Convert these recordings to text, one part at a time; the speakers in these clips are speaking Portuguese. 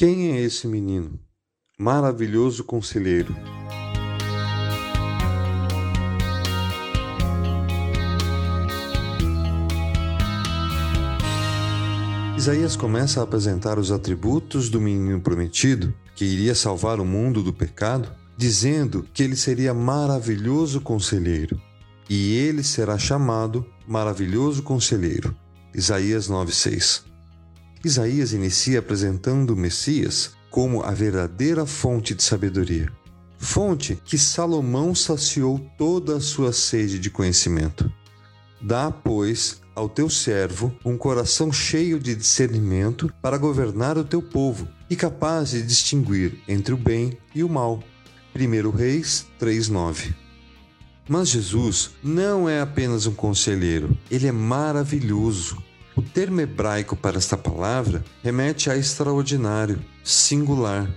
Quem é esse menino? Maravilhoso conselheiro. Isaías começa a apresentar os atributos do menino prometido, que iria salvar o mundo do pecado, dizendo que ele seria maravilhoso conselheiro, e ele será chamado maravilhoso conselheiro. Isaías 9:6. Isaías inicia apresentando o Messias como a verdadeira fonte de sabedoria. Fonte que Salomão saciou toda a sua sede de conhecimento. Dá, pois, ao teu servo um coração cheio de discernimento para governar o teu povo e capaz de distinguir entre o bem e o mal. 1 Reis 3:9. Mas Jesus não é apenas um conselheiro, ele é maravilhoso. O termo hebraico para esta palavra remete a extraordinário, singular,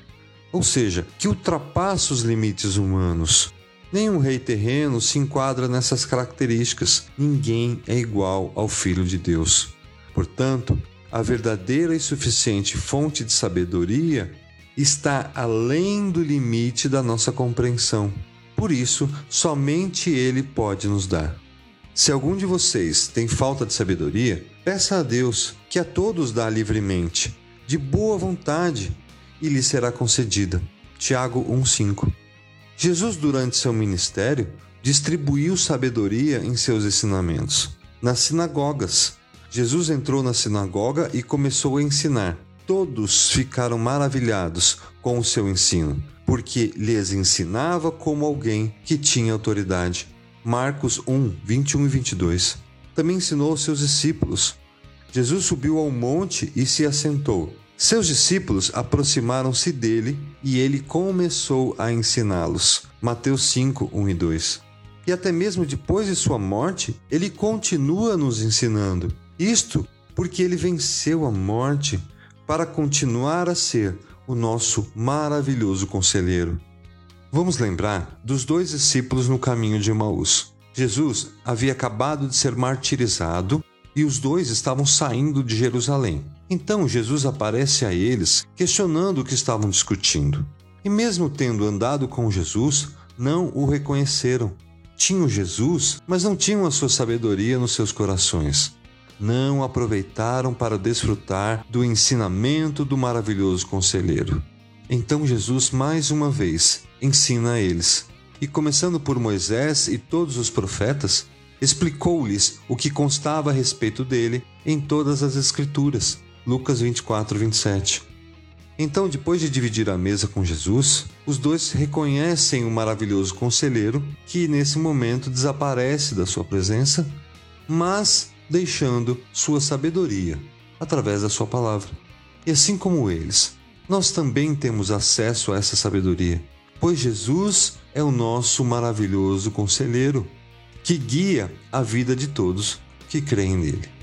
ou seja, que ultrapassa os limites humanos. Nenhum rei terreno se enquadra nessas características. Ninguém é igual ao Filho de Deus. Portanto, a verdadeira e suficiente fonte de sabedoria está além do limite da nossa compreensão. Por isso, somente Ele pode nos dar. Se algum de vocês tem falta de sabedoria, peça a Deus, que a todos dá livremente, de boa vontade, e lhe será concedida. Tiago 1,5 Jesus, durante seu ministério, distribuiu sabedoria em seus ensinamentos. Nas sinagogas, Jesus entrou na sinagoga e começou a ensinar. Todos ficaram maravilhados com o seu ensino, porque lhes ensinava como alguém que tinha autoridade. Marcos 1, 21 e 22. Também ensinou aos seus discípulos. Jesus subiu ao monte e se assentou. Seus discípulos aproximaram-se dele e ele começou a ensiná-los. Mateus 5, 1 e 2. E até mesmo depois de sua morte, ele continua nos ensinando. Isto porque ele venceu a morte para continuar a ser o nosso maravilhoso conselheiro. Vamos lembrar dos dois discípulos no caminho de Emaús. Jesus havia acabado de ser martirizado e os dois estavam saindo de Jerusalém. Então Jesus aparece a eles, questionando o que estavam discutindo. E mesmo tendo andado com Jesus, não o reconheceram. Tinham Jesus, mas não tinham a sua sabedoria nos seus corações. Não aproveitaram para desfrutar do ensinamento do maravilhoso conselheiro. Então Jesus, mais uma vez, ensina a eles. E começando por Moisés e todos os profetas, explicou-lhes o que constava a respeito dele em todas as Escrituras. Lucas 24, 27. Então, depois de dividir a mesa com Jesus, os dois reconhecem o maravilhoso conselheiro que, nesse momento, desaparece da sua presença, mas deixando sua sabedoria através da sua palavra. E assim como eles, nós também temos acesso a essa sabedoria, pois Jesus é o nosso maravilhoso conselheiro que guia a vida de todos que creem nele.